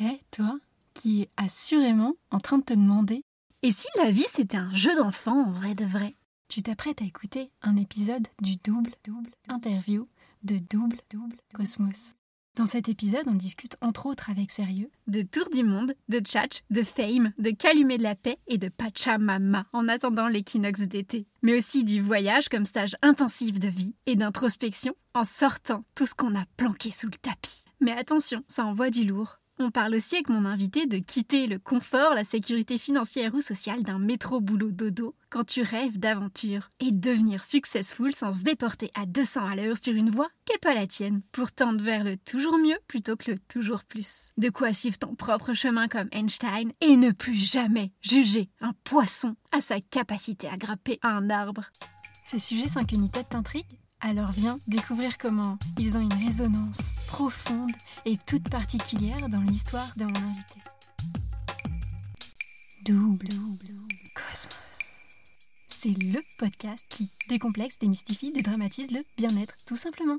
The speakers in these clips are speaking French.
Eh, toi, qui es assurément en train de te demander Et si la vie c'était un jeu d'enfant en vrai de vrai? Tu t'apprêtes à écouter un épisode du double double interview de double double Cosmos. Dans cet épisode, on discute entre autres avec sérieux De tour du monde, de tchatch, de fame, de calumet de la paix et de pachamama en attendant l'équinoxe d'été. Mais aussi du voyage comme stage intensif de vie et d'introspection en sortant tout ce qu'on a planqué sous le tapis. Mais attention, ça envoie du lourd. On parle aussi avec mon invité de quitter le confort, la sécurité financière ou sociale d'un métro boulot dodo quand tu rêves d'aventure et devenir successful sans se déporter à 200 à l'heure sur une voie qui n'est pas la tienne pour tendre vers le toujours mieux plutôt que le toujours plus. De quoi suivre ton propre chemin comme Einstein et ne plus jamais juger un poisson à sa capacité à grapper un arbre. Ces sujets sans qu'une tête t'intrigue alors viens découvrir comment ils ont une résonance profonde et toute particulière dans l'histoire de mon invité. Double, double, Cosmos. C'est le podcast qui décomplexe, démystifie, dédramatise le bien-être, tout simplement.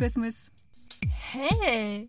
Cosmos. Hey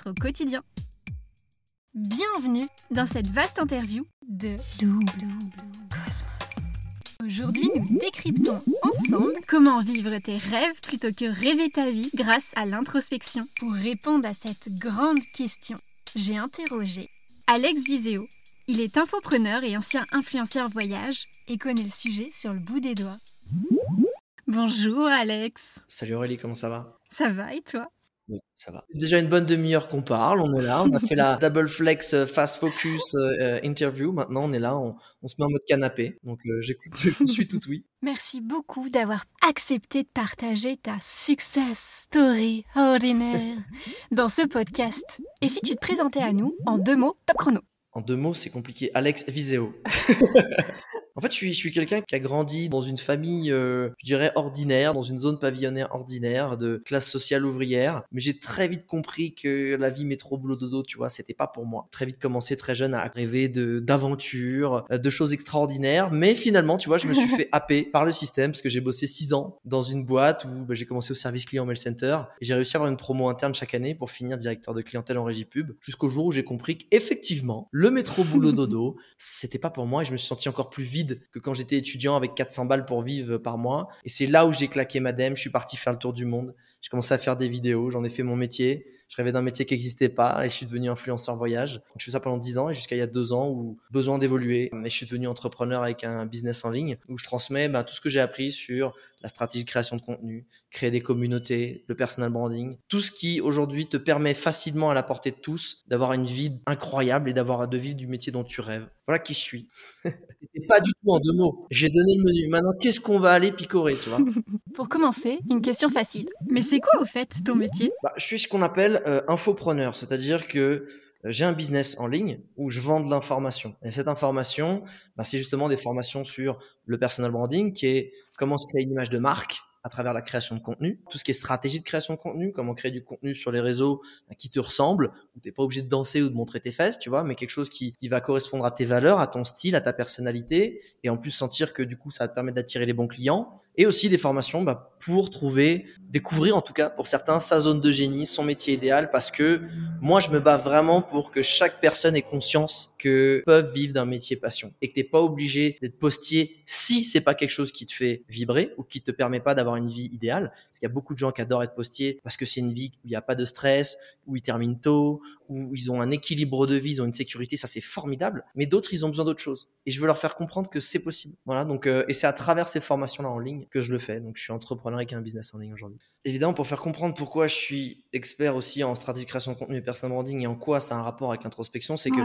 au quotidien. Bienvenue dans cette vaste interview de Double, Cosmos. Aujourd'hui, nous décryptons ensemble comment vivre tes rêves plutôt que rêver ta vie grâce à l'introspection. Pour répondre à cette grande question, j'ai interrogé Alex Viseo. Il est infopreneur et ancien influenceur voyage et connaît le sujet sur le bout des doigts. Bonjour Alex. Salut Aurélie, comment ça va? Ça va et toi? Ça va. Déjà une bonne demi-heure qu'on parle, on est là, on a fait la double flex euh, fast focus euh, interview. Maintenant, on est là, on, on, se met en mode canapé. Donc, euh, j'écoute, je suis tout oui. Merci beaucoup d'avoir accepté de partager ta success story ordinaire dans ce podcast. Et si tu te présentais à nous en deux mots, top chrono. En deux mots, c'est compliqué. Alex Viseo. En fait, je suis, je suis quelqu'un qui a grandi dans une famille, euh, je dirais, ordinaire, dans une zone pavillonnaire ordinaire, de classe sociale ouvrière. Mais j'ai très vite compris que la vie métro boulot dodo, tu vois, c'était pas pour moi. Très vite commencé très jeune à rêver de d'aventures, de choses extraordinaires. Mais finalement, tu vois, je me suis fait happer par le système parce que j'ai bossé six ans dans une boîte où bah, j'ai commencé au service client mail center et j'ai réussi à avoir une promo interne chaque année pour finir directeur de clientèle en régie pub jusqu'au jour où j'ai compris qu'effectivement, le métro boulot dodo, c'était pas pour moi et je me suis senti encore plus vide que quand j'étais étudiant avec 400 balles pour vivre par mois. Et c'est là où j'ai claqué ma dème. Je suis parti faire le tour du monde. J'ai commencé à faire des vidéos. J'en ai fait mon métier. Je rêvais d'un métier qui n'existait pas et je suis devenu influenceur voyage. Donc, je fais ça pendant 10 ans et jusqu'à il y a 2 ans où besoin d'évoluer. Mais je suis devenu entrepreneur avec un business en ligne où je transmets bah, tout ce que j'ai appris sur la stratégie de création de contenu, créer des communautés, le personal branding, tout ce qui aujourd'hui te permet facilement à la portée de tous d'avoir une vie incroyable et d'avoir de vivre du métier dont tu rêves. Voilà qui je suis. Et pas du tout en deux mots. J'ai donné le menu. Maintenant, qu'est-ce qu'on va aller picorer, tu vois? Pour commencer, une question facile. Mais c'est quoi au fait ton métier? Bah, Je suis ce qu'on appelle euh, infopreneur, c'est-à-dire que j'ai un business en ligne où je vends de l'information. Et cette information, bah, c'est justement des formations sur le personal branding, qui est comment se créer une image de marque à travers la création de contenu, tout ce qui est stratégie de création de contenu, comment créer du contenu sur les réseaux qui te ressemble, où t'es pas obligé de danser ou de montrer tes fesses, tu vois, mais quelque chose qui, qui va correspondre à tes valeurs, à ton style, à ta personnalité, et en plus sentir que du coup ça va te permettre d'attirer les bons clients, et aussi des formations bah, pour trouver, découvrir en tout cas pour certains sa zone de génie, son métier idéal, parce que moi je me bats vraiment pour que chaque personne ait conscience que peuvent vivre d'un métier passion et que t'es pas obligé d'être postier si c'est pas quelque chose qui te fait vibrer ou qui te permet pas d'avoir une vie idéale. Parce qu'il y a beaucoup de gens qui adorent être postier parce que c'est une vie où il n'y a pas de stress, où ils terminent tôt, où ils ont un équilibre de vie, ils ont une sécurité, ça c'est formidable. Mais d'autres, ils ont besoin d'autre chose. Et je veux leur faire comprendre que c'est possible. Voilà. Donc, euh, et c'est à travers ces formations-là en ligne que je le fais. Donc, je suis entrepreneur avec un business en ligne aujourd'hui. Évidemment, pour faire comprendre pourquoi je suis expert aussi en stratégie de création de contenu et personal branding et en quoi ça a un rapport avec l'introspection, c'est que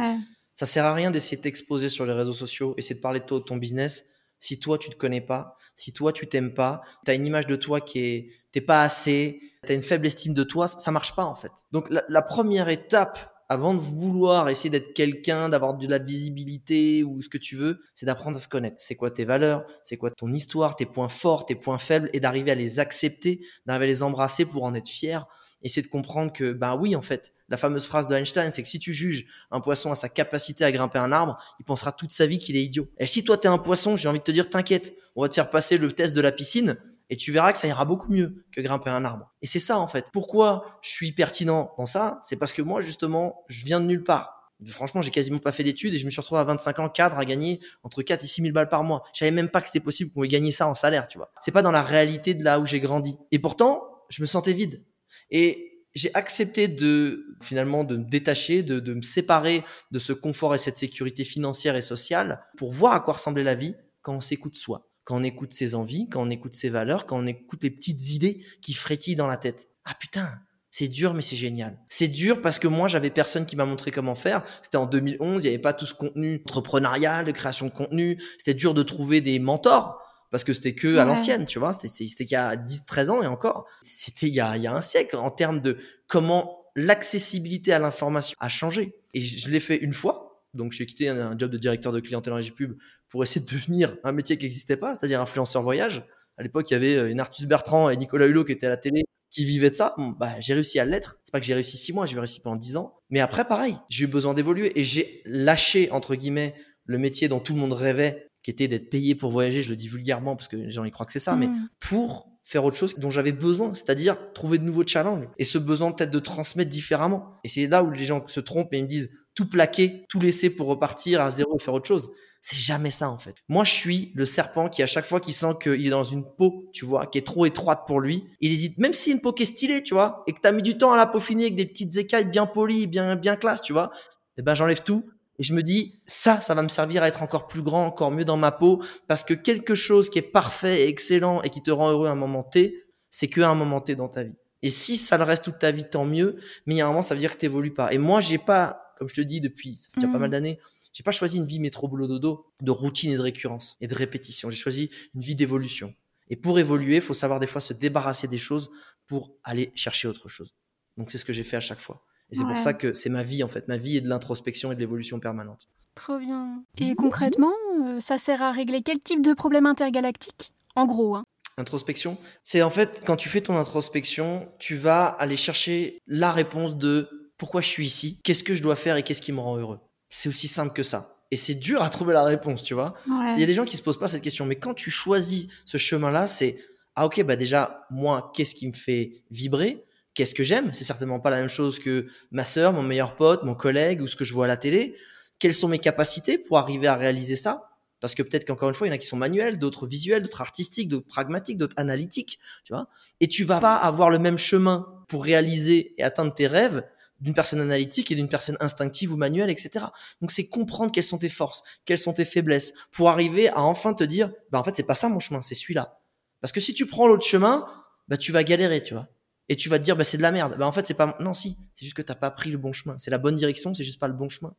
ça sert à rien d'essayer de t'exposer sur les réseaux sociaux, essayer de parler de toi, de ton business, si toi tu te connais pas, si toi tu t'aimes pas, tu as une image de toi qui est t'es pas assez, tu as une faible estime de toi, ça marche pas en fait. Donc la première étape avant de vouloir essayer d'être quelqu'un, d'avoir de la visibilité ou ce que tu veux, c'est d'apprendre à se connaître. C'est quoi tes valeurs, c'est quoi ton histoire, tes points forts, tes points faibles, et d'arriver à les accepter, d'arriver à les embrasser pour en être fier. Et c'est de comprendre que, ben oui, en fait, la fameuse phrase de Einstein, c'est que si tu juges un poisson à sa capacité à grimper un arbre, il pensera toute sa vie qu'il est idiot. Et si toi t'es un poisson, j'ai envie de te dire, t'inquiète, on va te faire passer le test de la piscine, et tu verras que ça ira beaucoup mieux que grimper un arbre. Et c'est ça en fait. Pourquoi je suis pertinent dans ça C'est parce que moi justement, je viens de nulle part. Franchement, j'ai quasiment pas fait d'études et je me suis retrouvé à 25 ans cadre à gagner entre 4 et 6 000 balles par mois. Je savais même pas que c'était possible qu'on ait gagner ça en salaire, tu vois. C'est pas dans la réalité de là où j'ai grandi. Et pourtant, je me sentais vide. Et j'ai accepté de finalement de me détacher, de, de me séparer de ce confort et cette sécurité financière et sociale pour voir à quoi ressemblait la vie quand on s'écoute soi quand on écoute ses envies, quand on écoute ses valeurs, quand on écoute les petites idées qui frétillent dans la tête. Ah putain, c'est dur, mais c'est génial. C'est dur parce que moi, j'avais personne qui m'a montré comment faire. C'était en 2011, il n'y avait pas tout ce contenu entrepreneurial, de création de contenu. C'était dur de trouver des mentors parce que c'était que à l'ancienne, tu vois. C'était il y a 10, 13 ans et encore. C'était il, y a, il y a un siècle en termes de comment l'accessibilité à l'information a changé. Et je l'ai fait une fois. Donc, j'ai quitté un, job de directeur de clientèle en pub pour essayer de devenir un métier qui n'existait pas, c'est-à-dire influenceur voyage. À l'époque, il y avait euh, une Artus Bertrand et Nicolas Hulot qui étaient à la télé, qui vivaient de ça. bah, j'ai réussi à l'être. C'est pas que j'ai réussi six mois, j'ai réussi pendant dix ans. Mais après, pareil, j'ai eu besoin d'évoluer et j'ai lâché, entre guillemets, le métier dont tout le monde rêvait, qui était d'être payé pour voyager. Je le dis vulgairement parce que les gens y croient que c'est ça, mais mmh. pour faire autre chose dont j'avais besoin, c'est-à-dire trouver de nouveaux challenges et ce besoin peut-être de transmettre différemment. Et c'est là où les gens se trompent et ils me disent tout plaquer, tout laisser pour repartir à zéro et faire autre chose. C'est jamais ça en fait. Moi, je suis le serpent qui à chaque fois qu'il sent qu'il est dans une peau, tu vois, qui est trop étroite pour lui, il hésite. Même si une peau qui est stylée, tu vois, et que t'as mis du temps à la peaufiner avec des petites écailles bien polies, bien bien classe, tu vois, eh ben j'enlève tout et je me dis ça, ça va me servir à être encore plus grand, encore mieux dans ma peau, parce que quelque chose qui est parfait et excellent et qui te rend heureux à un moment T, c'est que un moment T dans ta vie. Et si ça le reste toute ta vie, tant mieux. Mais il y a un moment, ça veut dire que t'évolues pas. Et moi, j'ai pas, comme je te dis depuis, ça fait déjà pas mmh. mal d'années, j'ai pas choisi une vie métro boulot dodo de routine et de récurrence et de répétition. J'ai choisi une vie d'évolution. Et pour évoluer, il faut savoir des fois se débarrasser des choses pour aller chercher autre chose. Donc c'est ce que j'ai fait à chaque fois. Et c'est pour ça que c'est ma vie en fait. Ma vie est de l'introspection et de l'évolution permanente. Trop bien. Et concrètement, euh, ça sert à régler quel type de problème intergalactique? En gros, hein. Introspection, c'est en fait quand tu fais ton introspection, tu vas aller chercher la réponse de pourquoi je suis ici, qu'est-ce que je dois faire et qu'est-ce qui me rend heureux? C'est aussi simple que ça. Et c'est dur à trouver la réponse, tu vois. Il y a des gens qui se posent pas cette question, mais quand tu choisis ce chemin-là, c'est ah ok bah déjà moi qu'est-ce qui me fait vibrer, qu'est-ce que j'aime? C'est certainement pas la même chose que ma sœur, mon meilleur pote, mon collègue ou ce que je vois à la télé. Quelles sont mes capacités pour arriver à réaliser ça? Parce que peut-être qu'encore une fois, il y en a qui sont manuels, d'autres visuels, d'autres artistiques, d'autres pragmatiques, d'autres analytiques, tu vois. Et tu vas pas avoir le même chemin pour réaliser et atteindre tes rêves d'une personne analytique et d'une personne instinctive ou manuelle, etc. Donc c'est comprendre quelles sont tes forces, quelles sont tes faiblesses, pour arriver à enfin te dire, bah en fait c'est pas ça mon chemin, c'est celui-là. Parce que si tu prends l'autre chemin, bah tu vas galérer, tu vois. Et tu vas te dire, bah c'est de la merde. Bah en fait c'est pas, non si, c'est juste que t'as pas pris le bon chemin. C'est la bonne direction, c'est juste pas le bon chemin.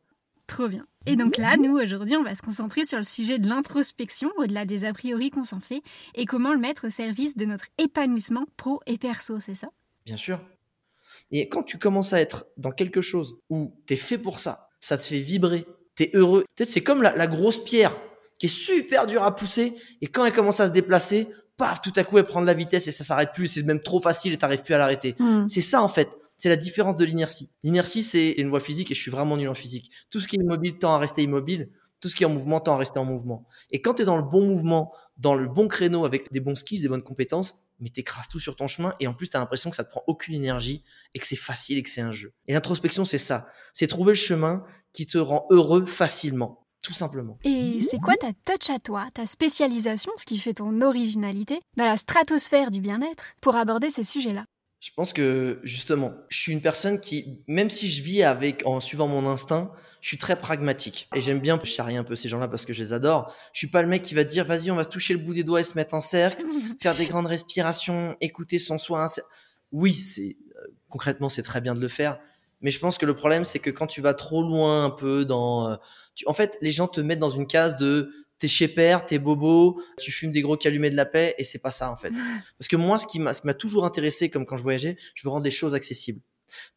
Trop bien. Et donc là, nous, aujourd'hui, on va se concentrer sur le sujet de l'introspection, au-delà des a priori qu'on s'en fait, et comment le mettre au service de notre épanouissement pro et perso, c'est ça? Bien sûr. Et quand tu commences à être dans quelque chose où tu es fait pour ça, ça te fait vibrer, tu es heureux. Peut-être c'est comme la, grosse pierre qui est super dure à pousser et quand elle commence à se déplacer, paf, tout à coup elle prend de la vitesse et ça s'arrête plus, c'est même trop facile et t'arrives plus à l'arrêter. Hmm. C'est ça en fait. C'est la différence de l'inertie. L'inertie, c'est une voie physique et je suis vraiment nul en physique. Tout ce qui est immobile tend à rester immobile. Tout ce qui est en mouvement tend à rester en mouvement. Et quand tu es dans le bon mouvement, dans le bon créneau, avec des bons skills, des bonnes compétences, mais t'écrases tout sur ton chemin et en plus tu as l'impression que ça te prend aucune énergie et que c'est facile et que c'est un jeu. Et l'introspection, c'est ça. C'est trouver le chemin qui te rend heureux facilement. Tout simplement. Et c'est quoi ta touch à toi, ta spécialisation, ce qui fait ton originalité, dans la stratosphère du bien-être, pour aborder ces sujets-là? Je pense que justement, je suis une personne qui, même si je vis avec, en suivant mon instinct, je suis très pragmatique. Et j'aime bien charrier un peu ces gens-là parce que je les adore. Je suis pas le mec qui va dire, vas-y, on va se toucher le bout des doigts et se mettre en cercle, faire des grandes respirations, écouter son soin. Oui, c'est, euh, concrètement, c'est très bien de le faire. Mais je pense que le problème, c'est que quand tu vas trop loin un peu dans, euh, en fait, les gens te mettent dans une case de t'es chez père, t'es bobo, tu fumes des gros calumets de la paix, et c'est pas ça en fait. Parce que moi, ce qui m'a toujours intéressé, comme quand je voyageais, je veux rendre les choses accessibles.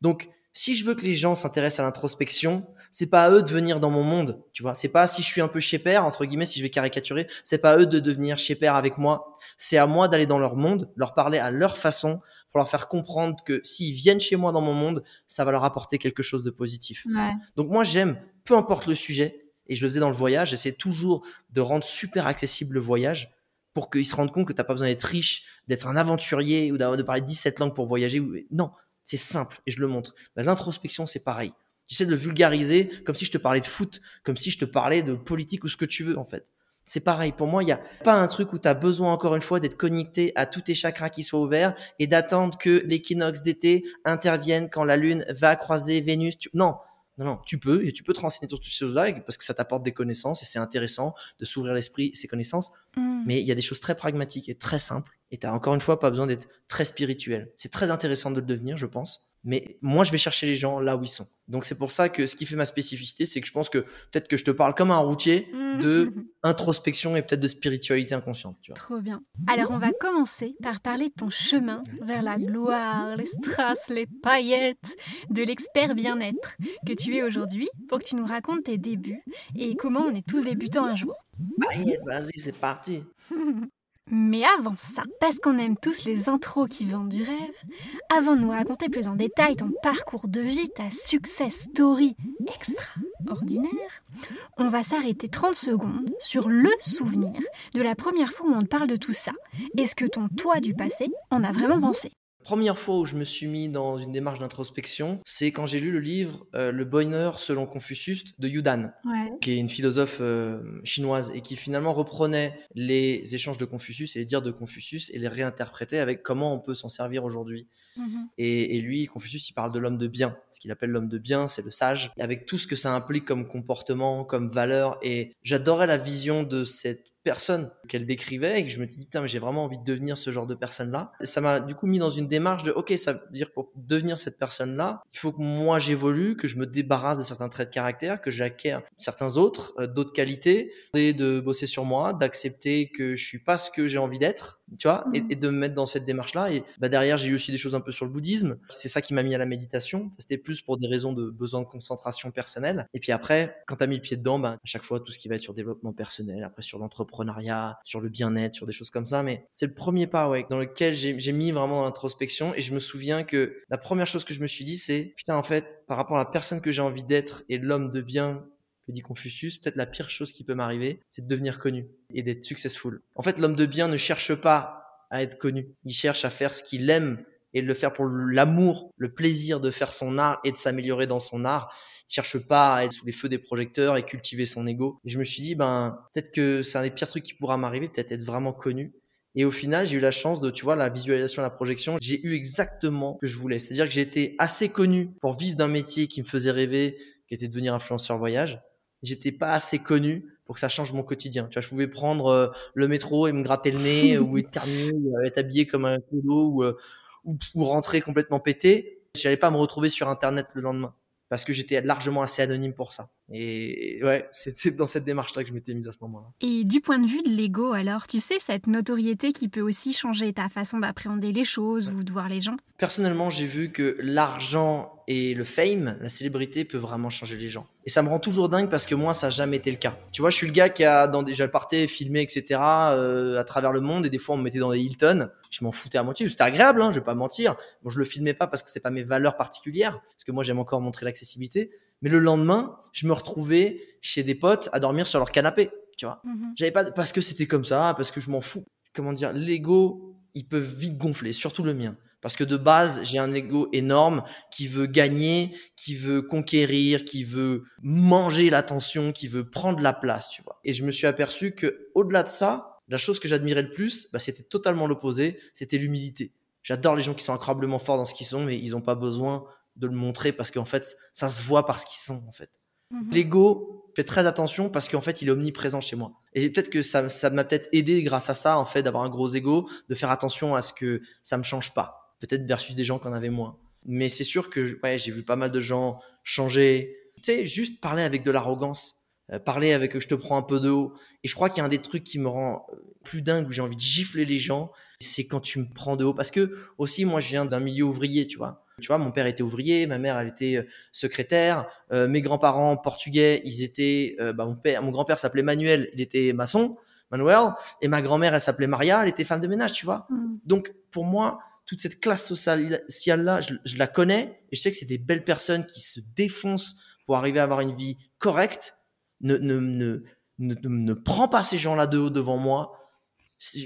Donc, si je veux que les gens s'intéressent à l'introspection, c'est pas à eux de venir dans mon monde, tu vois. C'est pas si je suis un peu chez père, entre guillemets, si je vais caricaturer, c'est pas à eux de devenir chez père avec moi. C'est à moi d'aller dans leur monde, leur parler à leur façon, pour leur faire comprendre que s'ils viennent chez moi dans mon monde, ça va leur apporter quelque chose de positif. Donc moi, j'aime, peu importe le sujet, et je le faisais dans le voyage, j'essaie toujours de rendre super accessible le voyage pour qu'ils se rendent compte que t'as pas besoin d'être riche, d'être un aventurier ou de parler 17 langues pour voyager. Non, c'est simple et je le montre. Bah, l'introspection, c'est pareil. J'essaie de le vulgariser comme si je te parlais de foot, comme si je te parlais de politique ou ce que tu veux en fait. C'est pareil. Pour moi, il n'y a pas un truc où tu as besoin encore une fois d'être connecté à tous tes chakras qui soient ouverts et d'attendre que l'équinoxe d'été intervienne quand la lune va croiser Vénus. Non, non, non, tu peux et tu peux te renseigner sur toutes ces choses-là parce que ça t'apporte des connaissances et c'est intéressant de s'ouvrir l'esprit, ces connaissances. Mm. Mais il y a des choses très pragmatiques et très simples et tu encore une fois pas besoin d'être très spirituel. C'est très intéressant de le devenir, je pense. Mais moi, je vais chercher les gens là où ils sont. Donc c'est pour ça que ce qui fait ma spécificité, c'est que je pense que peut-être que je te parle comme un routier de introspection et peut-être de spiritualité inconsciente. Tu vois. Trop bien. Alors on va commencer par parler de ton chemin vers la gloire, les strass, les paillettes, de l'expert bien-être que tu es aujourd'hui, pour que tu nous racontes tes débuts et comment on est tous débutants un jour. Vas-y, c'est parti. Mais avant ça, parce qu'on aime tous les intros qui vendent du rêve, avant de nous raconter plus en détail ton parcours de vie, ta success story extraordinaire, on va s'arrêter 30 secondes sur le souvenir de la première fois où on te parle de tout ça. Est-ce que ton toi du passé en a vraiment pensé Première fois où je me suis mis dans une démarche d'introspection, c'est quand j'ai lu le livre euh, Le bonheur selon Confucius de Yudan, qui est une philosophe euh, chinoise et qui finalement reprenait les échanges de Confucius et les dires de Confucius et les réinterprétait avec comment on peut s'en servir aujourd'hui. Mhm. Et, et, lui, Confucius, il parle de l'homme de bien. Ce qu'il appelle l'homme de bien, c'est le sage, avec tout ce que ça implique comme comportement, comme valeur. Et j'adorais la vision de cette personne qu'elle décrivait et que je me dis putain mais j'ai vraiment envie de devenir ce genre de personne là ça m'a du coup mis dans une démarche de ok ça veut dire pour devenir cette personne là il faut que moi j'évolue que je me débarrasse de certains traits de caractère que j'acquiers certains autres euh, d'autres qualités et de bosser sur moi d'accepter que je suis pas ce que j'ai envie d'être tu vois, et, mmh. de me mettre dans cette démarche-là. Et bah, derrière, j'ai eu aussi des choses un peu sur le bouddhisme. C'est ça qui m'a mis à la méditation. C'était plus pour des raisons de besoin de concentration personnelle. Et puis après, quand tu as mis le pied dedans, bah, à chaque fois, tout ce qui va être sur développement personnel, après sur sur le bien-être, sur des choses comme ça. Mais c'est le premier pas, dans lequel j'ai mis vraiment l'introspection. Et je me souviens que la première chose que je me suis dit, c'est, putain, en fait, par rapport à la personne que j'ai envie d'être et l'homme de bien que dit Confucius, peut-être la pire chose qui peut m'arriver, c'est de devenir connu et d'être successful. En fait, l'homme de bien ne cherche pas à être connu. Il cherche à faire ce qu'il aime et de le faire pour l'amour, le plaisir de faire son art et de s'améliorer dans son art. Cherche pas à être sous les feux des projecteurs et cultiver son ego. Et je me suis dit, ben, peut-être que c'est un des pires trucs qui pourra m'arriver, peut-être être vraiment connu. Et au final, j'ai eu la chance de, tu vois, la visualisation, la projection, j'ai eu exactement ce que je voulais. C'est-à-dire que j'ai été assez connu pour vivre d'un métier qui me faisait rêver, qui était de devenir influenceur voyage j'étais pas assez connu pour que ça change mon quotidien. Tu vois, je pouvais prendre euh, le métro et me gratter le nez ou être terminé, ou être habillé comme un clodo ou, euh, ou, ou rentrer complètement pété. J'allais pas me retrouver sur internet le lendemain parce que j'étais largement assez anonyme pour ça. Et ouais, c'est dans cette démarche-là que je m'étais mise à ce moment-là. Et du point de vue de l'ego, alors, tu sais, cette notoriété qui peut aussi changer ta façon d'appréhender les choses ou de voir les gens? Personnellement, j'ai vu que l'argent et le fame, la célébrité, peut vraiment changer les gens. Et ça me rend toujours dingue parce que moi, ça n'a jamais été le cas. Tu vois, je suis le gars qui a dans déjà parté filmé, etc. Euh, à travers le monde et des fois on me mettait dans des Hilton. Je m'en foutais à moitié. C'était agréable, hein, je vais pas mentir. Bon, je le filmais pas parce que c'était pas mes valeurs particulières, parce que moi j'aime encore montrer l'accessibilité Mais le lendemain, je me retrouvais chez des potes à dormir sur leur canapé, tu vois. Mhm. J'avais pas parce que c'était comme ça, parce que je m'en fous. Comment dire, l'ego, il peut vite gonfler, surtout le mien. Parce que de base, j'ai un ego énorme qui veut gagner, qui veut conquérir, qui veut manger l'attention, qui veut prendre la place, tu vois. Et je me suis aperçu que au-delà de ça, la chose que j'admirais le plus, bah, c'était totalement l'opposé, c'était l'humilité. J'adore les gens qui sont incroyablement forts dans ce qu'ils sont, mais ils n'ont pas besoin de le montrer parce qu'en fait, ça se voit par ce qu'ils sont, en fait. Mhm. L'ego fait très attention parce qu'en fait, il est omniprésent chez moi. Et peut-être que ça, ça m'a peut-être aidé grâce à ça, en fait, d'avoir un gros ego, de faire attention à ce que ça me change pas. Peut-être versus des gens qui en avaient moins. Mais c'est sûr que ouais, j'ai vu pas mal de gens changer. Tu sais, juste parler avec de l'arrogance, euh, parler avec je te prends un peu de haut. Et je crois qu'il y a un des trucs qui me rend euh, plus dingue où j'ai envie de gifler les gens, c'est quand tu me prends de haut. Parce que aussi, moi, je viens d'un milieu ouvrier, tu vois. Tu vois, mon père était ouvrier, ma mère, elle était euh, secrétaire, euh, mes grands-parents portugais, ils étaient, euh, bah, mon père, mon grand-père s'appelait Manuel, il était maçon, Manuel, et ma grand-mère, elle s'appelait Maria, elle était femme de ménage, tu vois. Mhm. Donc, pour moi, toute cette classe sociale-là, je, je la connais, et je sais que c'est des belles personnes qui se défoncent pour arriver à avoir une vie correcte. Ne, ne, ne, ne, ne, ne prends pas ces gens-là de haut devant moi,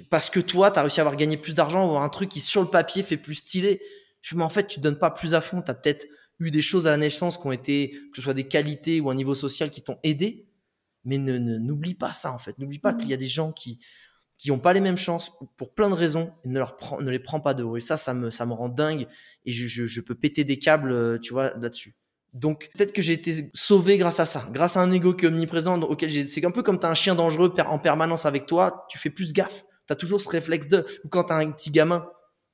parce que toi, tu as réussi à avoir gagné plus d'argent, ou un truc qui, sur le papier, fait plus stylé. Je mais en fait, tu te donnes pas plus à fond. Tu as peut-être eu des choses à la naissance qui ont été, que ce soit des qualités ou un niveau social qui t'ont aidé. Mais ne, n'oublie pas ça, en fait. N'oublie pas Mhm. qu'il y a des gens qui, qui ont pas les mêmes chances pour plein de raisons et ne, leur prend, ne les prends pas de haut. Et ça, ça me, ça me rend dingue et je, je, je peux péter des câbles, euh, tu vois, là-dessus. Donc, peut-être que j'ai été sauvé grâce à ça, grâce à un ego qui est omniprésent, auquel j'ai, c'est un peu comme t'as un chien dangereux en permanence avec toi, tu fais plus gaffe. T'as toujours ce réflexe de, ou quand t'as un petit gamin,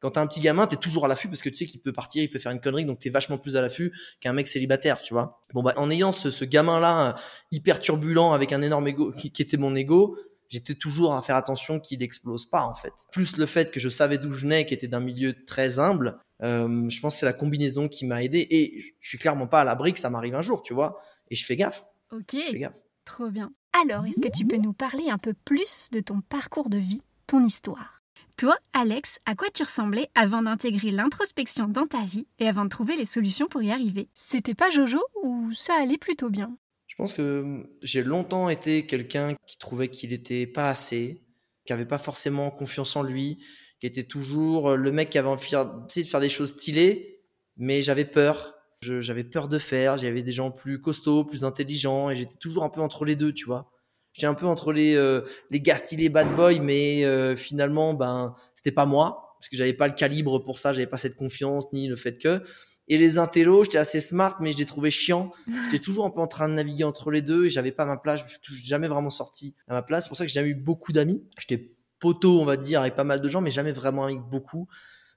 quand t'as un petit gamin, t'es toujours à l'affût parce que tu sais qu'il peut partir, il peut faire une connerie, donc t'es vachement plus à l'affût qu'un mec célibataire, tu vois. Bon, bah, en ayant ce, ce gamin-là, euh, hyper turbulent, avec un énorme ego, qui, qui était mon ego, j'étais toujours à faire attention qu'il explose pas, en fait. Plus le fait que je savais d'où je venais, qui était d'un milieu très humble, euh, je pense que c'est la combinaison qui m'a aidé. Et je- je suis clairement pas à l'abri que ça m'arrive un jour, tu vois. Et je fais gaffe, Ok, je fais gaffe. trop bien. Alors, est-ce que tu peux nous parler un peu plus de ton parcours de vie, ton histoire? Toi, Alex, à quoi tu ressemblais avant d'intégrer l'introspection dans ta vie et avant de trouver les solutions pour y arriver? C'était pas Jojo ou ça allait plutôt bien? Je pense que j'ai longtemps été quelqu'un qui trouvait qu'il était pas assez, qui avait pas forcément confiance en lui, qui était toujours le mec qui avait envie de faire, des choses stylées, mais j'avais peur. J'avais peur de faire. J'avais des gens plus costauds, plus intelligents, et j'étais toujours un peu entre les deux, tu vois. J'étais un peu entre les, euh, les gars stylés bad boy, mais euh, finalement, ben, c'était pas moi, parce que j'avais pas le calibre pour ça, j'avais pas cette confiance, ni le fait que. Et les intellos, j'étais assez smart, mais je les trouvais chiants. J'étais toujours un peu en train de naviguer entre les deux et j'avais pas ma place. Je suis jamais vraiment sorti à ma place. C'est pour ça que j'ai jamais eu beaucoup d'amis. J'étais poteau, on va dire, avec pas mal de gens, mais jamais vraiment avec beaucoup.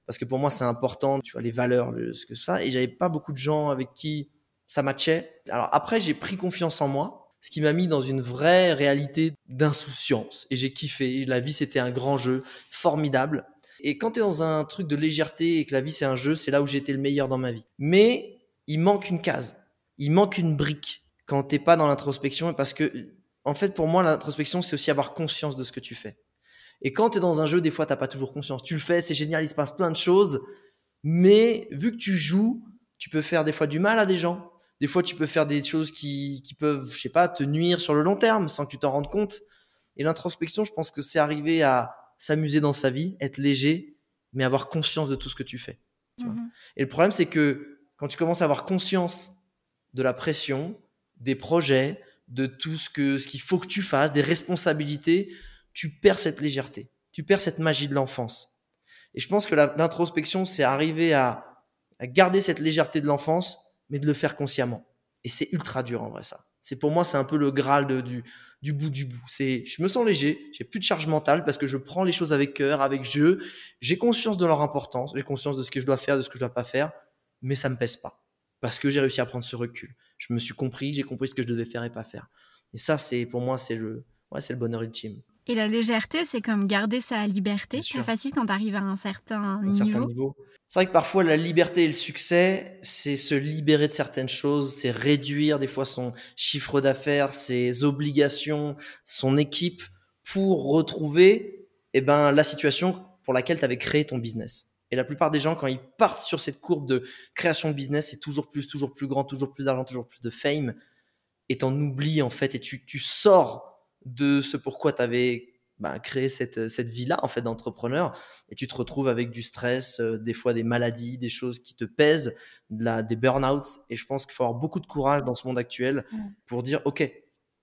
Parce que pour moi, c'est important, tu vois, les valeurs, le- ce que ça. Et j'avais pas beaucoup de gens avec qui ça matchait. Alors après, j'ai pris confiance en moi, ce qui m'a mis dans une vraie réalité d'insouciance. Et j'ai kiffé. La vie, c'était un grand jeu, formidable. Et quand tu es dans un truc de légèreté et que la vie, c'est un jeu, c'est là où j'ai été le meilleur dans ma vie. Mais il manque une case. Il manque une brique quand t'es pas dans l'introspection. Parce que, en fait, pour moi, l'introspection, c'est aussi avoir conscience de ce que tu fais. Et quand tu es dans un jeu, des fois, t'as pas toujours conscience. Tu le fais, c'est génial, il se passe plein de choses. Mais vu que tu joues, tu peux faire des fois du mal à des gens. Des fois, tu peux faire des choses qui, qui peuvent, je sais pas, te nuire sur le long terme sans que tu t'en rendes compte. Et l'introspection, je pense que c'est arriver à s'amuser dans sa vie, être léger, mais avoir conscience de tout ce que tu fais. Tu vois. Mhm. Et le problème, c'est que quand tu commences à avoir conscience de la pression, des projets, de tout ce que ce qu'il faut que tu fasses, des responsabilités, tu perds cette légèreté, tu perds cette magie de l'enfance. Et je pense que l'introspection, c'est arriver à, à garder cette légèreté de l'enfance, mais de le faire consciemment. Et c'est ultra dur en vrai ça. C'est pour moi, c'est un peu le graal de- du, du bout du bout. C'est, je me sens léger, j'ai plus de charge mentale parce que je prends les choses avec cœur, avec jeu. J'ai conscience de leur importance, j'ai conscience de ce que je dois faire, de ce que je dois pas faire, mais ça me pèse pas parce que j'ai réussi à prendre ce recul. Je me suis compris, j'ai compris ce que je devais faire et pas faire. Et ça, c'est pour moi, c'est le, ouais, c'est le bonheur ultime. Et la légèreté, c'est comme garder sa liberté. C'est facile quand tu arrives à un certain un niveau. certain niveau. C'est vrai que parfois la liberté et le succès, c'est se libérer de certaines choses, c'est réduire des fois son chiffre d'affaires, ses obligations, son équipe pour retrouver eh ben, la situation pour laquelle tu avais créé ton business. Et la plupart des gens, quand ils partent sur cette courbe de création de business, c'est toujours plus, toujours plus grand, toujours plus d'argent, toujours plus de fame. Et t'en oublies en fait, et tu, tu sors de ce pourquoi tu avais bah, créé cette, cette vie-là en fait d'entrepreneur, et tu te retrouves avec du stress, euh, des fois des maladies, des choses qui te pèsent, de la, des burn-out. Et je pense qu'il faut avoir beaucoup de courage dans ce monde actuel pour dire, ok,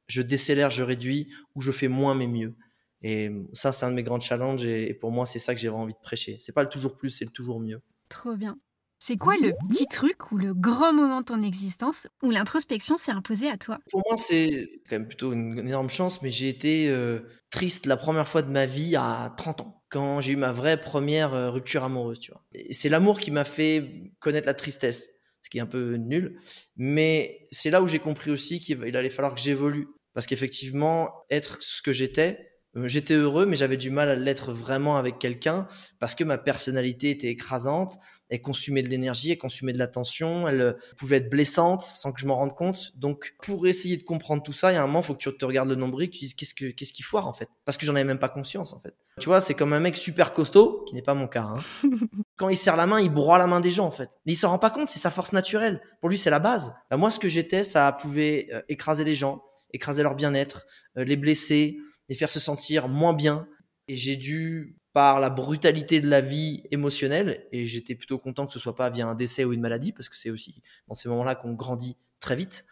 je décélère, je réduis, ou je fais moins mais mieux. Et ça, c'est un de mes grands challenges. Et pour moi, c'est ça que j'ai envie de prêcher. C'est pas le toujours plus, c'est le toujours mieux. Trop bien. C'est quoi le petit truc ou le grand moment de ton existence où l'introspection s'est imposée à toi? Pour moi, c'est quand même plutôt une, énorme chance, mais j'ai été euh, triste la première fois de ma vie à 30 ans, quand j'ai eu ma vraie première euh, rupture amoureuse, tu vois. c'est l'amour qui m'a fait connaître la tristesse, ce qui est un peu nul, mais c'est là où j'ai compris aussi qu'il allait falloir que j'évolue. Parce qu'effectivement, être ce que j'étais, j'étais heureux, mais j'avais du mal à l'être vraiment avec quelqu'un parce que ma personnalité était écrasante, elle consumait de l'énergie, elle consumait de l'attention, elle euh, pouvait être blessante sans que je m'en rende compte. Donc, pour essayer de comprendre tout ça, il y a un moment, il faut que tu te regardes le nombril, que tu dises qu'est-ce que qu'est-ce qui foire en fait, parce que j'en avais même pas conscience en fait. Tu vois, c'est comme un mec super costaud, qui n'est pas mon cas. Hein. Quand il serre la main, il broie la main des gens en fait. Mais il s'en rend pas compte, c'est sa force naturelle. Pour lui, c'est la base. Bah, moi, ce que j'étais, ça pouvait euh, écraser les gens, écraser leur bien-être, les blesser les faire se sentir moins bien. Et j'ai dû, par la brutalité de la vie émotionnelle, et j'étais plutôt content que ce soit pas via un décès ou une maladie, parce que c'est aussi dans ces moments-là qu'on grandit très vite.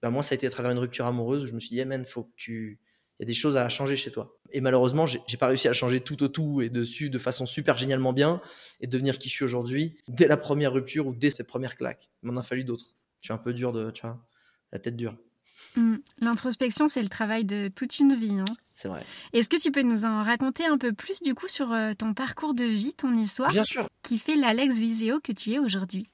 Ben moi, ça a été à travers une rupture amoureuse où je me suis dit, hey man, faut que tu, il y a des choses à changer chez toi. Et malheureusement, j'ai pas réussi à changer tout au tout et dessus de façon super génialement bien et devenir qui je suis aujourd'hui dès la première rupture ou dès cette première claque. Il m'en a fallu d'autres. Je suis un peu dur de, tu vois, la tête dure. Hmm. L'introspection, c'est le travail de toute une vie. Hein. c'est vrai. Est-ce que tu peux nous en raconter un peu plus du coup sur euh, ton parcours de vie, ton histoire Bien sûr. Qui fait l'Alex Viseo que tu es aujourd'hui?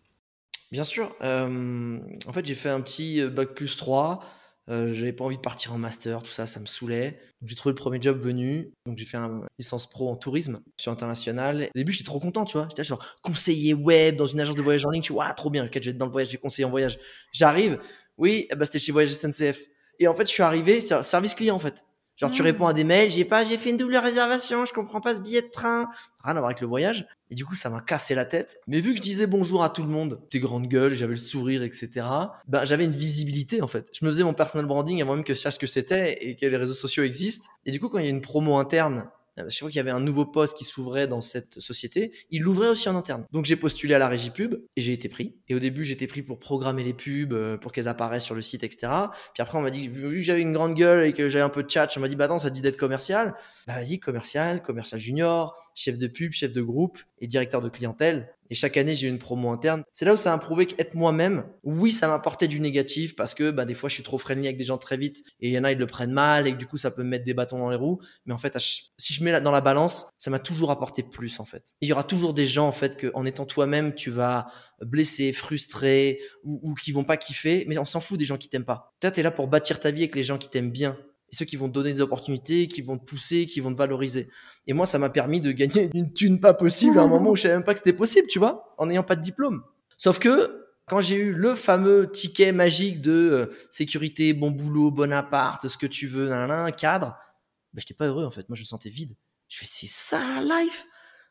Bien sûr. Euh, en fait, j'ai fait un petit euh, bac plus 3. Euh, j'avais pas envie de partir en master, tout ça, ça me saoulait. J'ai trouvé le premier job venu. Donc j'ai fait un licence pro en tourisme sur international. Au début, j'étais trop content, tu vois. J'étais genre conseiller web dans une agence de voyage en ligne. Je suis, waouh, trop bien. je vais être dans le voyage, j'ai conseiller en voyage. J'arrive, oui, bah, c'était chez Voyage SNCF. Et en fait, je suis arrivé, service client en fait. Genre, tu mmh. réponds à des mails, j'ai pas, j'ai fait une double réservation, je comprends pas ce billet de train. Rien à voir avec le voyage. Et du coup, ça m'a cassé la tête. Mais vu que je disais bonjour à tout le monde, tes grandes gueules, j'avais le sourire, etc. Ben, j'avais une visibilité, en fait. Je me faisais mon personal branding avant même que je sache ce que c'était et que les réseaux sociaux existent. Et du coup, quand il y a une promo interne je euh, crois qu'il y avait un nouveau poste qui s'ouvrait dans cette société, il l'ouvrait aussi en interne. Donc j'ai postulé à la régie pub et j'ai été pris. Et au début, j'étais pris pour programmer les pubs, euh, pour qu'elles apparaissent sur le site, etc. Puis après, on m'a dit, vu que j'avais une grande gueule et que j'avais un peu de chat, on m'a dit, bah attends, ça te dit d'être commercial? Bah vas-y, commercial, commercial junior, chef de pub, chef de groupe et directeur de clientèle. Et chaque année, j'ai une promo interne. C'est là où ça a prouvé qu'être moi-même, oui, ça m'apportait du négatif parce que bah, des fois, je suis trop friendly avec des gens très vite et il y en a, ils le prennent mal et que du coup, ça peut me mettre des bâtons dans les roues. Mais en fait, si je mets dans la balance, ça m'a toujours apporté plus en fait. Il y aura toujours des gens en fait que en étant toi-même, tu vas blesser, frustrer ou, ou qui vont pas kiffer. Mais on s'en fout des gens qui t'aiment pas. Toi, es là pour bâtir ta vie avec les gens qui t'aiment bien et ceux qui vont te donner des opportunités, qui vont te pousser, qui vont te valoriser. Et moi, ça m'a permis de gagner une thune pas possible à un moment où je savais même pas que c'était possible, tu vois, en n'ayant pas de diplôme. Sauf que quand j'ai eu le fameux ticket magique de euh, sécurité, bon boulot, bon appart, ce que tu veux, un cadre, ben, j'étais pas heureux en fait. Moi, je me sentais vide. Je fais, c'est ça la life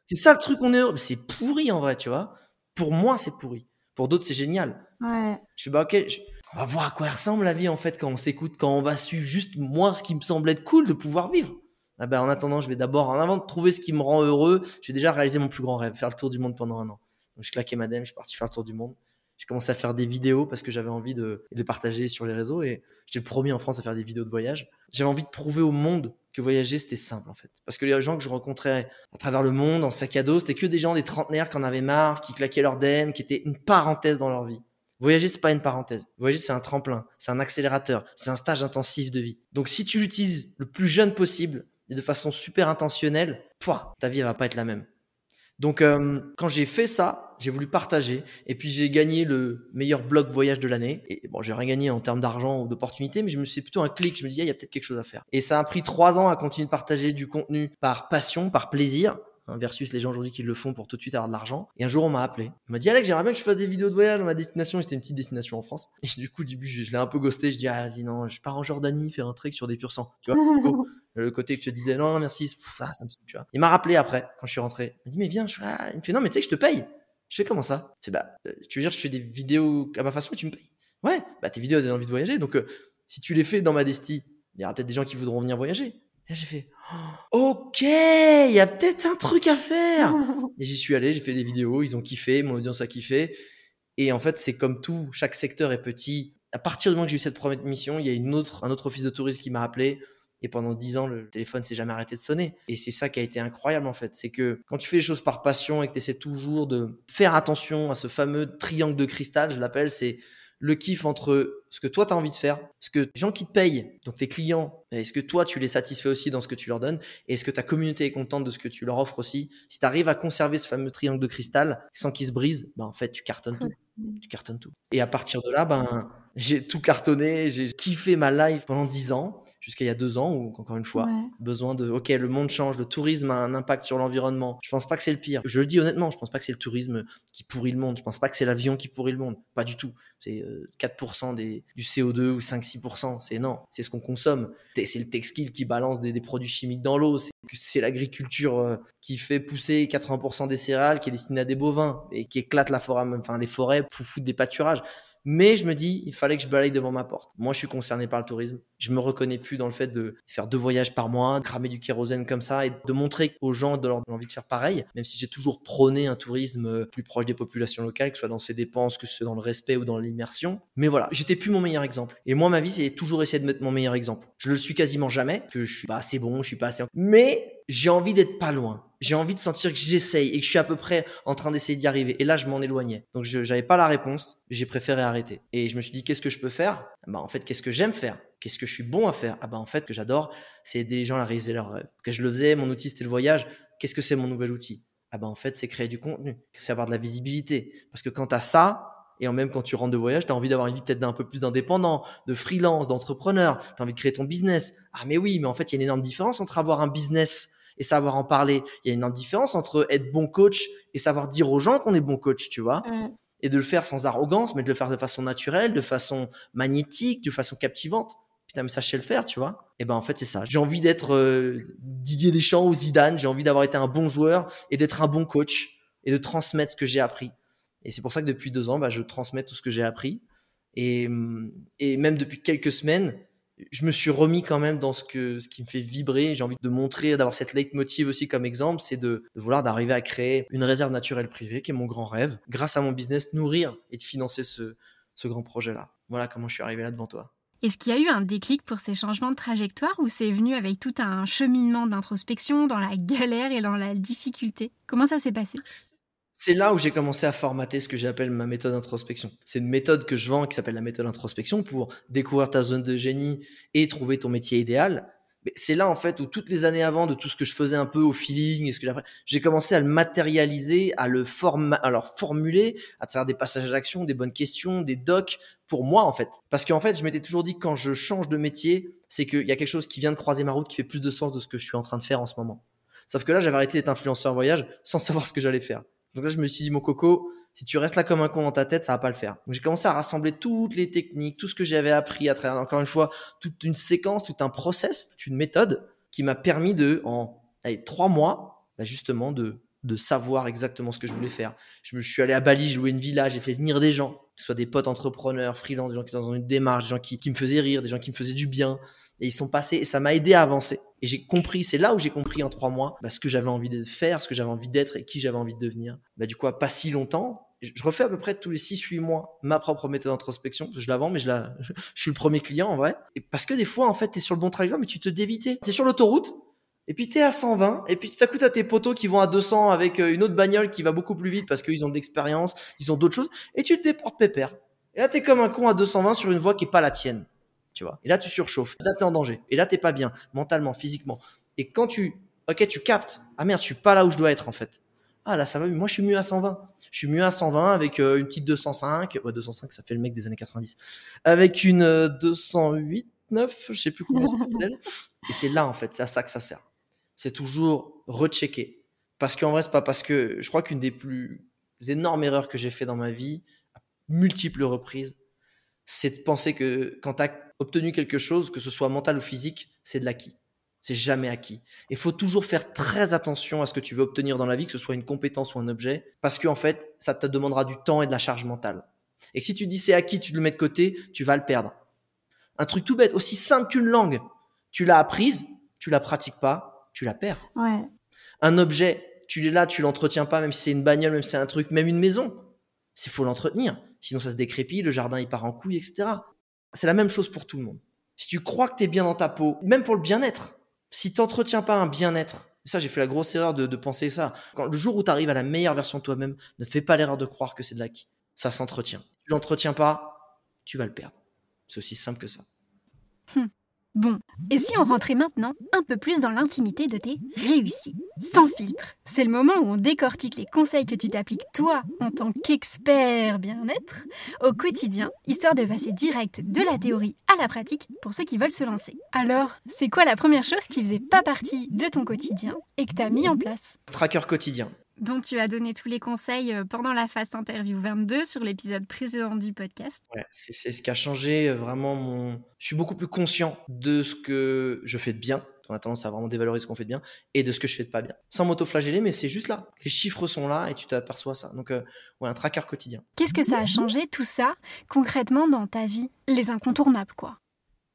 C'est ça le truc, on est heureux. C'est pourri en vrai, tu vois. Pour moi, c'est pourri. Pour d'autres, c'est génial. Ouais. Je fais, bah ok, on va voir à quoi ressemble la vie en fait quand on s'écoute, quand on va suivre juste moi ce qui me semble être cool de pouvoir vivre. Ah ben, en attendant, je vais d'abord, en avant de trouver ce qui me rend heureux, je vais déjà réaliser mon plus grand rêve, faire le tour du monde pendant un an. Donc je claquais madame, je suis parti faire le tour du monde. J'ai commencé à faire des vidéos parce que j'avais envie de, les partager sur les réseaux et j'étais le premier en France à faire des vidéos de voyage. J'avais envie de prouver au monde que voyager c'était simple en fait. Parce que les gens que je rencontrais à travers le monde en sac à dos, c'était que des gens des trentenaires qui en avaient marre, qui claquaient leur DM, qui étaient une parenthèse dans leur vie. Voyager, c'est pas une parenthèse. Voyager, c'est un tremplin, c'est un accélérateur, c'est un stage intensif de vie. Donc, si tu l'utilises le plus jeune possible et de façon super intentionnelle, pouah, ta vie elle va pas être la même. Donc, euh, quand j'ai fait ça, j'ai voulu partager et puis j'ai gagné le meilleur blog voyage de l'année. Et bon, j'ai rien gagné en termes d'argent ou d'opportunités, mais je me suis plutôt un clic. Je me disais, il y a peut-être quelque chose à faire. Et ça a pris trois ans à continuer de partager du contenu par passion, par plaisir, Hein, versus les gens aujourd'hui qui le font pour tout de suite avoir de l'argent. Et un jour, on m'a appelé. On m'a dit, Alex, j'aimerais bien que je fasse des vidéos de voyage dans ma destination. C'était une petite destination en France. Et du coup, du début, je, l'ai un peu ghosté. Je dis, ah, vas-y, non, je pars en Jordanie faire un trek sur des pur sang. Tu vois, Le côté que je te disais, non, merci, ça, ça me tu vois. Il m'a rappelé après, quand je suis rentré. Il m'a dit, mais viens, je. Il me fait, non, mais tu sais que je te paye. Je fais comment ça? Je bah, euh, tu veux dire, je fais des vidéos à ma façon et tu me payes? Ouais, bah tes vidéos, donnent envie de voyager. Donc, euh, si tu les fais dans ma destie, il y aura peut-être des gens qui voudront venir voyager. Et là, j'ai fait, oh, ok, il y a peut-être un truc à faire. et j'y suis allé, j'ai fait des vidéos, ils ont kiffé, mon audience a kiffé. Et en fait, c'est comme tout, chaque secteur est petit. À partir du moment que j'ai eu cette première mission, il y a une autre, un autre office de tourisme qui m'a appelé. Et pendant dix ans, le téléphone s'est jamais arrêté de sonner. Et c'est ça qui a été incroyable en fait. C'est que quand tu fais les choses par passion et que tu essaies toujours de faire attention à ce fameux triangle de cristal, je l'appelle, c'est le kiff entre ce que toi tu as envie de faire, ce que les gens qui te payent, donc tes clients, est-ce que toi tu les satisfais aussi dans ce que tu leur donnes et est-ce que ta communauté est contente de ce que tu leur offres aussi Si tu arrives à conserver ce fameux triangle de cristal sans qu'il se brise, bah en fait tu cartonnes tout. Tu cartonnes tout. Et à partir de là, ben j'ai tout cartonné, j'ai kiffé ma life pendant 10 ans, jusqu'à il y a deux ans, où, encore une fois, besoin de, ok, le monde change, le tourisme a un impact sur l'environnement. Je pense pas que c'est le pire. Je le dis honnêtement, je pense pas que c'est le tourisme qui pourrit le monde. Je pense pas que c'est l'avion qui pourrit le monde. Pas du tout. C'est 4% euh, des, du CO2 ou 5-6%. C'est non, c'est ce qu'on consomme. C'est le textile qui balance des, produits chimiques dans l'eau. C'est l'agriculture euh, qui fait pousser 80% des céréales, qui est destinée à des bovins et qui éclate la forêt, enfin les forêts pour foutre des pâturages. Mais je me dis, il fallait que je balaye devant ma porte. Moi, je suis concerné par le tourisme. Je me reconnais plus dans le fait de faire deux voyages par mois, de cramer du kérosène comme ça et de montrer aux gens de leur envie de faire pareil, même si j'ai toujours prôné un tourisme euh, plus proche des populations locales, que ce soit dans ses dépenses, que ce soit dans le respect ou dans l'immersion. Mais voilà, j'étais plus mon meilleur exemple. Et moi, ma vie, c'est toujours essayer de mettre mon meilleur exemple. Je le suis quasiment jamais, que je suis pas assez bon, je suis pas assez. Mais j'ai envie d'être pas loin. J'ai envie de sentir que j'essaye et que je suis à peu près en train d'essayer d'y arriver. Et là, je m'en éloignais. Donc, je n'avais pas la réponse. J'ai préféré arrêter. Et je me suis dit, qu'est-ce que je peux faire? Bah, en fait, qu'est-ce que j'aime faire? Qu'est-ce que je suis bon à faire? Ah bah, en fait, que j'adore, c'est aider les gens à réaliser leurs rêves. Que je le faisais, mon outil, c'était le voyage. Qu'est-ce que c'est mon nouvel outil? Ah bah, en fait, c'est créer du contenu. C'est avoir de la visibilité. Parce que quand as ça, et en même quand tu rentres de voyage, tu as envie d'avoir une vie peut-être d'un peu plus d'indépendant, de freelance, d'entrepreneur, tu as envie de créer ton business. Ah mais oui, mais en fait, il y a une énorme différence entre avoir un business et savoir en parler. Il y a une différence entre être bon coach et savoir dire aux gens qu'on est bon coach, tu vois. Et de le faire sans arrogance, mais de le faire de façon naturelle, de façon magnétique, de façon captivante. Putain, mais ça, je sais le faire, tu vois. Et ben, en fait, c'est ça. J'ai envie d'être euh, Didier Deschamps ou Zidane. J'ai envie d'avoir été un bon joueur et d'être un bon coach et de transmettre ce que j'ai appris. Et c'est pour ça que depuis deux ans, bah, je transmets tout ce que j'ai appris. Et, et même depuis quelques semaines, je me suis remis quand même dans ce, que, ce qui me fait vibrer. J'ai envie de montrer, d'avoir cette leitmotiv aussi comme exemple, c'est de, vouloir d'arriver à créer une réserve naturelle privée, qui est mon grand rêve, grâce à mon business, nourrir et de financer ce, ce grand projet-là. Voilà comment je suis arrivé là devant toi. Est-ce qu'il y a eu un déclic pour ces changements de trajectoire ou c'est venu avec tout un cheminement d'introspection dans la galère et dans la difficulté? Comment ça s'est passé? C'est là où j'ai commencé à formater ce que j'appelle ma méthode introspection. C'est une méthode que je vends qui s'appelle la méthode introspection pour découvrir ta zone de génie et trouver ton métier idéal. Mais c'est là en fait où toutes les années avant de tout ce que je faisais un peu au feeling et ce que j'ai commencé à le matérialiser, à le alors formuler à travers des passages d'action, des bonnes questions, des docs pour moi en fait. Parce qu'en fait, je m'étais toujours dit quand je change de métier, c'est qu'il y a quelque chose qui vient de croiser ma route qui fait plus de sens de ce que je suis en train de faire en ce moment. Sauf que là, j'avais arrêté d'être influenceur voyage sans savoir ce que j'allais faire. Donc là, je me suis dit, mon coco, si tu restes là comme un con dans ta tête, ça va pas le faire. Donc j'ai commencé à rassembler toutes les techniques, tout ce que j'avais appris à travers, encore une fois, toute une séquence, tout un process, toute une méthode qui m'a permis de, en allez, trois mois, bah justement, de, de savoir exactement ce que je voulais faire. Je me suis allé à Bali, j'ai loué une villa, j'ai fait venir des gens, que ce soit des potes entrepreneurs, freelance, des gens qui étaient dans une démarche, des gens qui, qui me faisaient rire, des gens qui me faisaient du bien. Et ils sont passés, et ça m'a aidé à avancer. Et j'ai compris, c'est là où j'ai compris en trois mois bah, ce que j'avais envie de faire, ce que j'avais envie d'être et qui j'avais envie de devenir. Bah, du coup, pas si longtemps, je refais à peu près tous les 6-8 mois ma propre méthode d'introspection. Je la vends, mais je, la, je suis le premier client en vrai. Et parce que des fois, en fait, tu es sur le bon trajectoire, mais tu te dévites. C'est sur l'autoroute, et puis tu es à 120, et puis tout à tu tes potos qui vont à 200 avec euh, une autre bagnole qui va beaucoup plus vite parce qu'ils ont de l'expérience, ils ont d'autres choses, et tu te déportes pépère. Et là, tu es comme un con à 220 sur une voie qui est pas la tienne. Et là, tu surchauffes. Là, tu es en danger. Et là, t'es pas bien, mentalement, physiquement. Et quand tu, ok, tu captes, ah merde, je suis pas là où je dois être en fait. Ah là, ça va, moi je suis mieux à 120. Je suis mieux à 120 avec euh, une petite 205. Ouais, 205, ça fait le mec des années 90. Avec une 208, euh, 9, je sais plus comment c'est Et c'est là en fait, c'est à ça que ça sert. C'est toujours rechecker. Parce qu'en vrai, c'est pas parce que je crois qu'une des plus énormes erreurs que j'ai fait dans ma vie, à multiples reprises, c'est de penser que quand tu as obtenu quelque chose, que ce soit mental ou physique, c'est de l'acquis. C'est jamais acquis. Il faut toujours faire très attention à ce que tu veux obtenir dans la vie, que ce soit une compétence ou un objet, parce qu'en fait, ça te demandera du temps et de la charge mentale. Et que si tu dis c'est acquis, tu le mets de côté, tu vas le perdre. Un truc tout bête, aussi simple qu'une langue. Tu l'as apprise, tu la pratiques pas, tu la perds. Ouais. Un objet, tu l'es là, tu l'entretiens pas, même si c'est une bagnole, même si c'est un truc, même une maison. C'est faut l'entretenir. Sinon, ça se décrépit, le jardin, il part en couille, etc. C'est la même chose pour tout le monde. Si tu crois que tu es bien dans ta peau, même pour le bien-être, si tu n'entretiens pas un bien-être, ça, j'ai fait la grosse erreur de, penser ça. Quand, le jour où tu arrives à la meilleure version de toi-même, ne fais pas l'erreur de croire que c'est de l'acquis. Ça s'entretient. Si tu l'entretiens pas, tu vas le perdre. C'est aussi simple que ça. Hum. Bon, et si on rentrait maintenant un peu plus dans l'intimité de tes réussites? Sans filtre, c'est le moment où on décortique les conseils que tu t'appliques toi en tant qu'expert bien-être au quotidien, histoire de passer direct de la théorie à la pratique pour ceux qui veulent se lancer. Alors, c'est quoi la première chose qui faisait pas partie de ton quotidien et que tu mis en place? Tracker quotidien dont tu as donné tous les conseils euh, pendant la phase interview 22 sur l'épisode précédent du podcast. Ouais, c'est ce qui a changé euh, vraiment mon. Je suis beaucoup plus conscient de ce que je fais de bien. On a tendance à vraiment dévaloriser ce qu'on fait de bien et de ce que je fais de pas bien. Sans m'auto-flageller, mais c'est juste là. Les chiffres sont là et tu t'aperçois ça. Donc, euh, ouais, un tracker quotidien. Qu'est-ce que ça a changé tout ça concrètement dans ta vie? Les incontournables, quoi.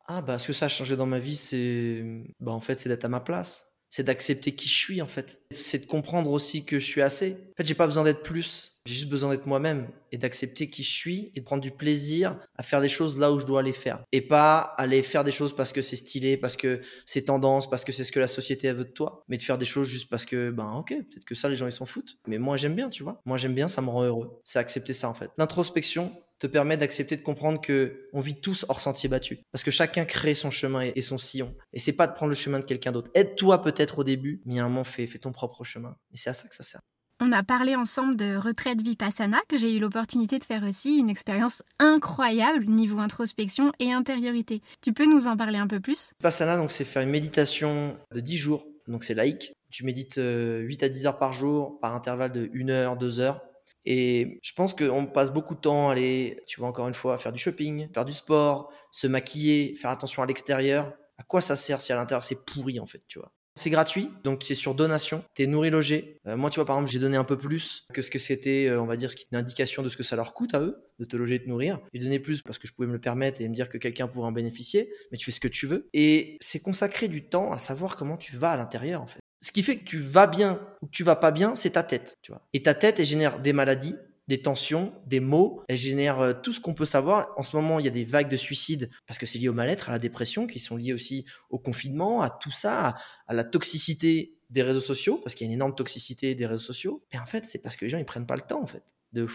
Ah, bah, ce que ça a changé dans ma vie, c'est. Bah, en fait, c'est d'être à ma place c'est d'accepter qui je suis en fait. C'est de comprendre aussi que je suis assez. En fait, j'ai pas besoin d'être plus, j'ai juste besoin d'être moi-même et d'accepter qui je suis et de prendre du plaisir à faire des choses là où je dois les faire et pas aller faire des choses parce que c'est stylé, parce que c'est tendance, parce que c'est ce que la société veut de toi, mais de faire des choses juste parce que ben OK, peut-être que ça les gens ils s'en foutent, mais moi j'aime bien, tu vois. Moi j'aime bien, ça me rend heureux. C'est accepter ça en fait. L'introspection, te permet d'accepter de comprendre que on vit tous hors sentier battu. Parce que chacun crée son chemin et son sillon. Et c'est pas de prendre le chemin de quelqu'un d'autre. Aide-toi peut-être au début, mais à un moment, fais, fais ton propre chemin. Et c'est à ça que ça sert. On a parlé ensemble de retraite Vipassana, que j'ai eu l'opportunité de faire aussi, une expérience incroyable niveau introspection et intériorité. Tu peux nous en parler un peu plus? Vipassana, donc c'est faire une méditation de 10 jours, donc c'est laïque. Tu médites 8 euh, à 10 heures par jour, par intervalle de 1 heure, 2 heures. Et je pense qu'on passe beaucoup de temps à aller, tu vois, encore une fois, faire du shopping, faire du sport, se maquiller, faire attention à l'extérieur. À quoi ça sert si à l'intérieur c'est pourri en fait, tu vois? C'est gratuit, donc c'est sur donation. T'es nourri logé. Euh, moi, tu vois, par exemple, j'ai donné un peu plus que ce que c'était, euh, on va dire, ce qui une indication de ce que ça leur coûte à eux de te loger et de te nourrir. J'ai donné plus parce que je pouvais me le permettre et me dire que quelqu'un pourrait en bénéficier. Mais tu fais ce que tu veux. Et c'est consacrer du temps à savoir comment tu vas à l'intérieur, en fait. Ce qui fait que tu vas bien ou que tu vas pas bien, c'est ta tête, tu vois. Et ta tête, elle génère des maladies, des tensions, des maux, elle génère euh, tout ce qu'on peut savoir. En ce moment, il y a des vagues de suicides parce que c'est lié au mal-être, à la dépression, qui sont liées aussi au confinement, à tout ça, à, la toxicité des réseaux sociaux, parce qu'il y a une énorme toxicité des réseaux sociaux. Et en fait, c'est parce que les gens, ils prennent pas le temps, en fait, de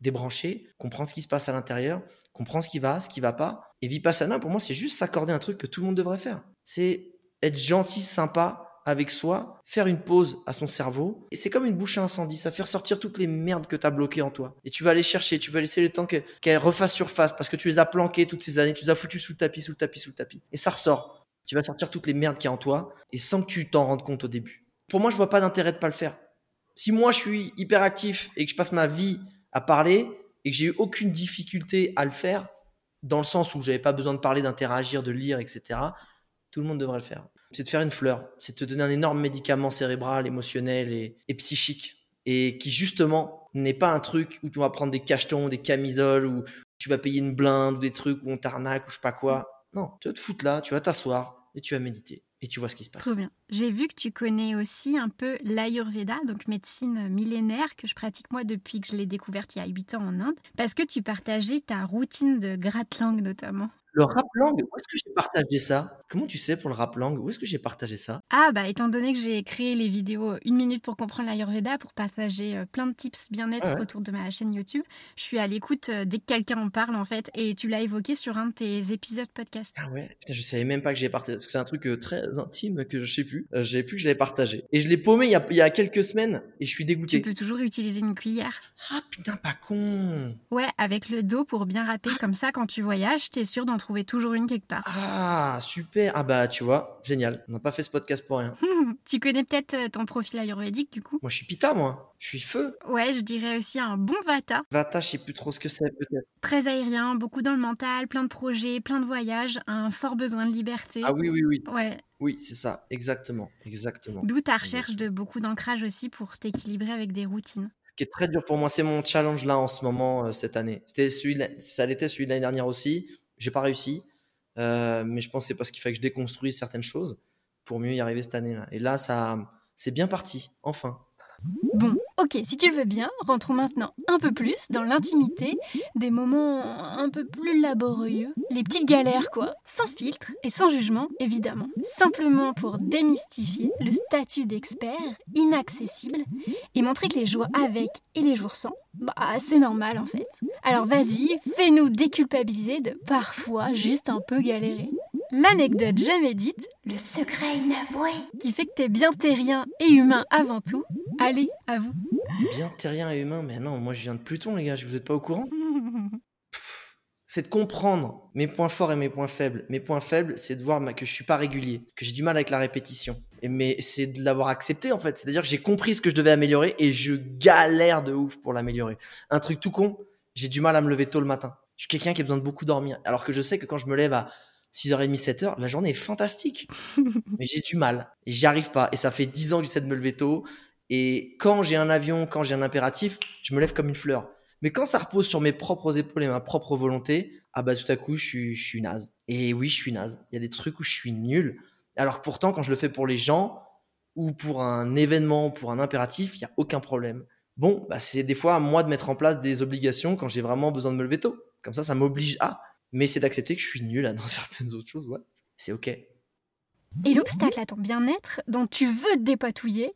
débrancher, comprendre ce qui se passe à l'intérieur, comprendre ce qui va, ce qui va pas. Et Vipassana, pour moi, c'est juste s'accorder un truc que tout le monde devrait faire. C'est être gentil, sympa, avec soi, faire une pause à son cerveau. Et c'est comme une bouche à incendie, ça fait ressortir toutes les merdes que tu as bloquées en toi. Et tu vas aller chercher, tu vas laisser le temps qu'elles refassent surface parce que tu les as planquées toutes ces années, tu les as foutues sous le tapis, sous le tapis, sous le tapis. Et ça ressort. Tu vas sortir toutes les merdes qu'il y a en toi et sans que tu t'en rendes compte au début. Pour moi, je vois pas d'intérêt de pas le faire. Si moi je suis hyper actif et que je passe ma vie à parler et que j'ai eu aucune difficulté à le faire, dans le sens où j'avais pas besoin de parler, d'interagir, de lire, etc., tout le monde devrait le faire c'est de faire une fleur, c'est de te donner un énorme médicament cérébral, émotionnel et, psychique. Et qui justement n'est pas un truc où tu vas prendre des cachetons, des camisoles, ou tu vas payer une blinde, ou des trucs où on t'arnaque, ou je sais pas quoi. Non, tu vas te foutre là, tu vas t'asseoir et tu vas méditer. Et tu vois ce qui se passe. Trop bien. J'ai vu que tu connais aussi un peu l'Ayurveda, donc médecine millénaire, que je pratique moi depuis que je l'ai découverte il y a 8 ans en Inde, parce que tu partageais ta routine de gratte langue notamment. Le rap langue, où est-ce que j'ai partagé ça? Comment tu sais pour le rap langue? Où est-ce que j'ai partagé ça? Ah bah étant donné que j'ai créé les vidéos une minute pour comprendre l'Ayurveda pour partager euh, plein de tips bien-être autour de ma chaîne YouTube, je suis à l'écoute euh, dès que quelqu'un en parle en fait et tu l'as évoqué sur un de tes épisodes podcast. Ah ouais, Putain, je savais même pas que j'ai partagé parce que c'est un truc euh, très intime que je sais plus. Euh, j'ai plus que je l'avais partagé. Et je l'ai paumé il y, a, il y, a, quelques semaines et je suis dégoûté. Tu peux toujours utiliser une cuillère. Ah putain, pas con. Ouais, avec le dos pour bien râper comme ça quand tu voyages, t'es sûr d'en trouver toujours une quelque part. Ah super. Ah bah, tu vois, génial. On n'a pas fait ce podcast pour rien. tu connais peut-être euh, ton profil ayurvédique, du coup? Moi, je suis pita, moi. Je suis feu. Ouais, je dirais aussi un bon vata. Vata, je sais plus trop ce que c'est, peut-être. Très aérien, beaucoup dans le mental, plein de projets, plein de voyages, un fort besoin de liberté. Ah oui, oui, oui. Ouais. Oui, c'est ça, exactement, exactement. D'où ta recherche de beaucoup d'ancrage aussi pour t'équilibrer avec des routines. Ce qui est très dur pour moi, c'est mon challenge là en ce moment, euh, cette année. C'était celui, ça l'était celui de l'année dernière aussi. J'ai pas réussi, Euh, mais je pense que c'est parce qu'il fallait que je déconstruise certaines choses pour mieux y arriver cette année-là. Et là, ça, c'est bien parti, enfin. Bon, ok, si tu le veux bien, rentrons maintenant un peu plus dans l'intimité, des moments un peu plus laborieux, les petites galères quoi, sans filtre et sans jugement évidemment, simplement pour démystifier le statut d'expert inaccessible et montrer que les jours avec et les jours sans, bah c'est normal en fait. Alors vas-y, fais-nous déculpabiliser de parfois juste un peu galérer. L'anecdote jamais dite, le secret inavoué, qui fait que t'es bien terrien et humain avant tout. Allez, à vous. Bien terrien et humain, mais non, moi je viens de Pluton, les gars, vous êtes pas au courant? C'est de comprendre mes points forts et mes points faibles. Mes points faibles, c'est de voir que je suis pas régulier, que j'ai du mal avec la répétition. Et mais c'est de l'avoir accepté en fait. C'est-à-dire que j'ai compris ce que je devais améliorer et je galère de ouf pour l'améliorer. Un truc tout con, j'ai du mal à me lever tôt le matin. Je suis quelqu'un qui a besoin de beaucoup dormir. Alors que je sais que quand je me lève à 6h30, 7h, la journée est fantastique. mais j'ai du mal et j'y arrive pas. Et ça fait 10 ans que j'essaie de me lever tôt. Et quand j'ai un avion, quand j'ai un impératif, je me lève comme une fleur. Mais quand ça repose sur mes propres épaules et ma propre volonté, ah bah tout à coup, je suis, je suis naze. Et oui, je suis naze. Il y a des trucs où je suis nul. Alors que pourtant, quand je le fais pour les gens ou pour un événement, pour un impératif, il n'y a aucun problème. Bon, bah c'est des fois à moi de mettre en place des obligations quand j'ai vraiment besoin de me lever tôt. Comme ça, ça m'oblige à. Mais c'est d'accepter que je suis nul dans certaines autres choses, ouais. C'est ok. Et l'obstacle à ton bien-être dont tu veux te dépatouiller,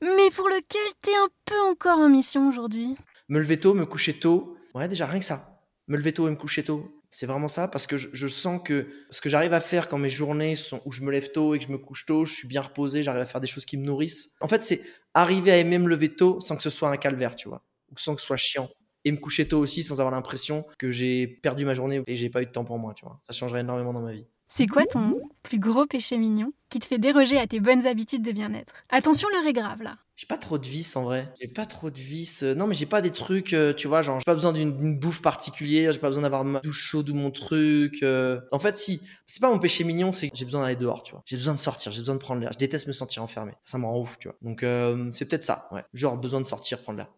mais pour lequel t'es un peu encore en mission aujourd'hui. Me lever tôt, me coucher tôt. Ouais, déjà, rien que ça. Me lever tôt et me coucher tôt. C'est vraiment ça parce que je, je sens que ce que j'arrive à faire quand mes journées sont où je me lève tôt et que je me couche tôt, je suis bien reposé, j'arrive à faire des choses qui me nourrissent. En fait, c'est arriver à aimer me lever tôt sans que ce soit un calvaire, tu vois, ou sans que ce soit chiant. Et me coucher tôt aussi sans avoir l'impression que j'ai perdu ma journée et j'ai pas eu de temps pour moi, tu vois. Ça changerait énormément dans ma vie. C'est quoi ton plus gros péché mignon qui te fait déroger à tes bonnes habitudes de bien-être? Attention, l'heure est grave là. J'ai pas trop de vices en vrai. J'ai pas trop de vices. Euh, Non, mais j'ai pas des trucs, euh, tu vois, genre, j'ai pas besoin d'une d'une bouffe particulière, j'ai pas besoin d'avoir ma douche chaude ou mon truc. euh. En fait, si, c'est pas mon péché mignon, c'est que j'ai besoin d'aller dehors, tu vois. J'ai besoin de sortir, j'ai besoin de prendre l'air. Je déteste me sentir enfermé. Ça me rend ouf, tu vois. Donc, euh, c'est peut-être ça, ouais. Genre, besoin de sortir, prendre l'air.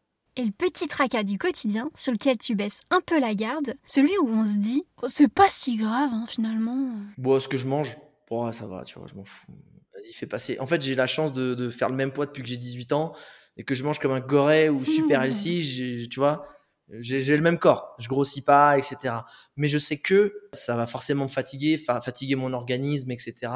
Le petit tracas du quotidien sur lequel tu baisses un peu la garde, celui où on se dit oh, c'est pas si grave hein, finalement. Bon, ce que je mange, bon, ça va, tu vois, je m'en fous. Vas-y, fais passer. En fait, j'ai la chance de, de faire le même poids depuis que j'ai 18 ans et que je mange comme un goret ou super healthy, tu vois. J'ai le même corps, je grossis pas, etc. Mais je sais que ça va forcément me fatiguer, fa- fatiguer mon organisme, etc.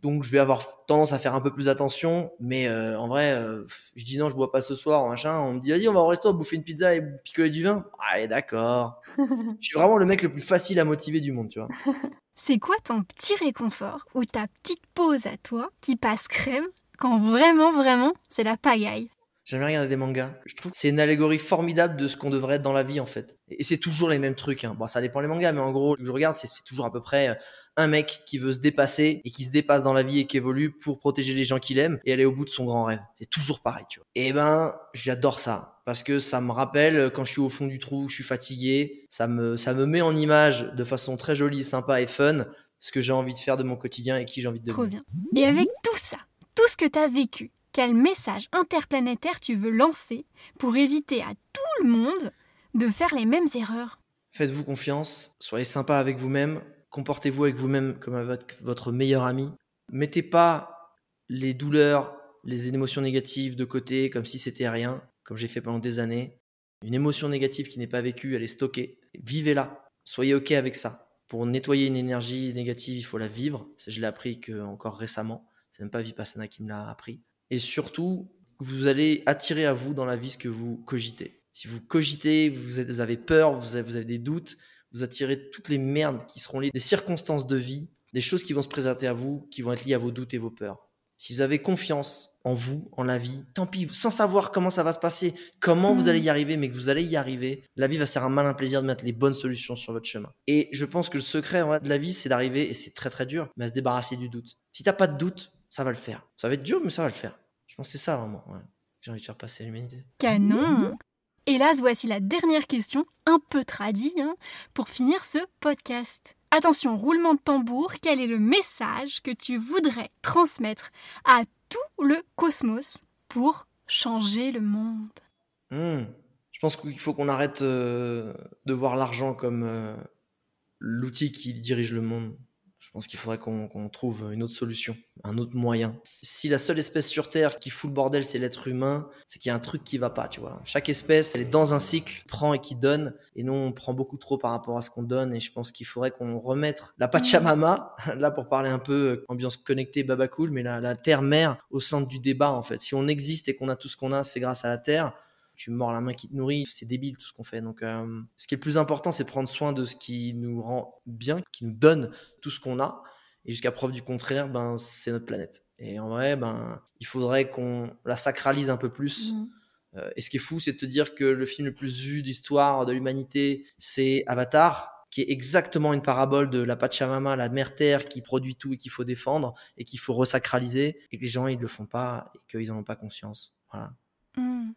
Donc je vais avoir tendance à faire un peu plus attention. Mais euh, en vrai, euh, je dis non, je bois pas ce soir, machin. On me dit vas-y, on va au resto, bouffer une pizza et picoler du vin. Allez, d'accord. je suis vraiment le mec le plus facile à motiver du monde, tu vois. C'est quoi ton petit réconfort ou ta petite pause à toi qui passe crème quand vraiment, vraiment, c'est la pagaille? J'aime bien regarder des mangas. Je trouve que c'est une allégorie formidable de ce qu'on devrait être dans la vie, en fait. Et c'est toujours les mêmes trucs. Hein. Bon, ça dépend les mangas, mais en gros, je regarde, c'est toujours à peu près euh, un mec qui veut se dépasser et qui se dépasse dans la vie et qui évolue pour protéger les gens qu'il aime et aller au bout de son grand rêve. C'est toujours pareil, tu vois. Et ben, j'adore ça. Parce que ça me rappelle euh, quand je suis au fond du trou, je suis fatigué. Ça me, ça me met en image de façon très jolie, sympa et fun ce que j'ai envie de faire de mon quotidien et qui j'ai envie de Trop devenir. bien. Et avec tout ça, tout ce que t'as vécu, quel message interplanétaire tu veux lancer pour éviter à tout le monde de faire les mêmes erreurs? Faites-vous confiance, soyez sympa avec vous-même, comportez-vous avec vous-même comme avec votre meilleur ami. Mettez pas les douleurs, les émotions négatives de côté comme si c'était rien, comme j'ai fait pendant des années. Une émotion négative qui n'est pas vécue, elle est stockée. Vivez-la. Soyez OK avec ça. Pour nettoyer une énergie négative, il faut la vivre. Je l'ai appris que encore récemment. C'est même pas Vipassana qui me l'a appris. Et surtout, vous allez attirer à vous dans la vie ce que vous cogitez. Si vous cogitez, vous, êtes- vous avez peur, vous avez, vous avez des doutes, vous attirez toutes les merdes qui seront liées, des circonstances de vie, des choses qui vont se présenter à vous, qui vont être liées à vos doutes et vos peurs. Si vous avez confiance en vous, en la vie. Tant pis, sans savoir comment ça va se passer, comment vous Mm. allez y arriver, mais que vous allez y arriver. La vie va se faire un malin plaisir de mettre les bonnes solutions sur votre chemin. Et je pense que le secret vrai, de la vie, c'est d'arriver, et c'est très très dur, mais à se débarrasser du doute. Si t'as pas de doute, ça va le faire. Ça va être dur, mais ça va le faire. Je pense que c'est ça vraiment. ouais. J'ai envie de faire passer à l'humanité. Canon Hélas, voici la dernière question, un peu tradie, hein, pour finir ce podcast. Attention, roulement de tambour, quel est le message que tu voudrais transmettre à tout le cosmos pour changer le monde? Hmm. Je pense qu'il faut qu'on arrête euh, de voir l'argent comme euh, l'outil qui dirige le monde. Je pense qu'il faudrait qu'on trouve une autre solution, un autre moyen. Si la seule espèce sur Terre qui fout le bordel, c'est l'être humain, c'est qu'il y a un truc qui va pas, tu vois. Chaque espèce, elle est dans un cycle, prend et qui donne, et nous, on prend beaucoup trop par rapport à ce qu'on donne, et je pense qu'il faudrait qu'on remette la Pachamama, là pour parler un peu euh, ambiance connectée, baba cool, mais la, la Terre-mère au centre du débat, en fait. Si on existe et qu'on a tout ce qu'on a, c'est grâce à la Terre tu mords la main qui te nourrit, c'est débile tout ce qu'on fait. Donc, euh, ce qui est le plus important, c'est prendre soin de ce qui nous rend bien, qui nous donne tout ce qu'on a. Et jusqu'à preuve du contraire, ben, c'est notre planète. Et en vrai, ben, il faudrait qu'on la sacralise un peu plus. Mm. Euh, et ce qui est fou, c'est de te dire que le film le plus vu d'histoire de l'humanité, c'est Avatar, qui est exactement une parabole de la Pachamama, la mère terre qui produit tout et qu'il faut défendre et qu'il faut resacraliser, et que les gens ils le font pas et qu'ils en ont pas conscience. Voilà. Hmm.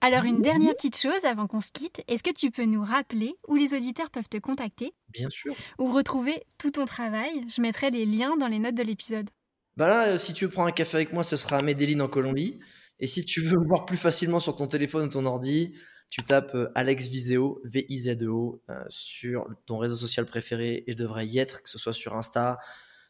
Alors une dernière petite chose avant qu'on se quitte, est-ce que tu peux nous rappeler où les auditeurs peuvent te contacter Bien sûr. ou retrouver tout ton travail? Je mettrai les liens dans les notes de l'épisode. Bah là, euh, si tu veux prendre un café avec moi, ce sera à Medellin en Colombie. Et si tu veux me voir plus facilement sur ton téléphone ou ton ordi, tu tapes euh, Alex Viseo, V-I-Z-E-O, euh, sur ton réseau social préféré et je devrais y être, que ce soit sur Insta,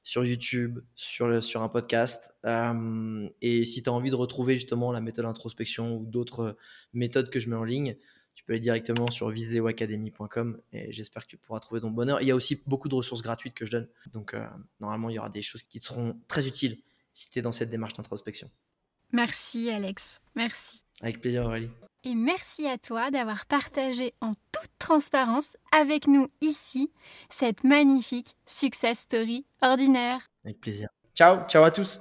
sur YouTube, sur, sur un podcast. Euh, et si tu as envie de retrouver justement la méthode introspection ou d'autres euh, méthodes que je mets en ligne, tu peux aller directement sur viseoacademy.com et j'espère que tu pourras trouver ton bonheur. Il y a aussi beaucoup de ressources gratuites que je donne. Donc euh, normalement, il y aura des choses qui te seront très utiles si tu es dans cette démarche d'introspection. Merci Alex, merci. Avec plaisir Aurélie. Et merci à toi d'avoir partagé en toute transparence avec nous ici cette magnifique success story ordinaire. Avec plaisir. Ciao, ciao à tous.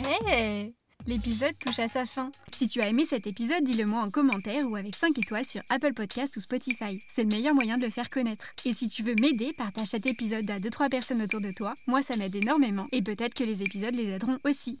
Hey L'épisode touche à sa fin. Si tu as aimé cet épisode, dis-le moi en commentaire ou avec 5 étoiles sur Apple Podcast ou Spotify. C'est le meilleur moyen de le faire connaître. Et si tu veux m'aider, partage cet épisode à 2-3 personnes autour de toi. Moi, ça m'aide énormément. Et peut-être que les épisodes les aideront aussi.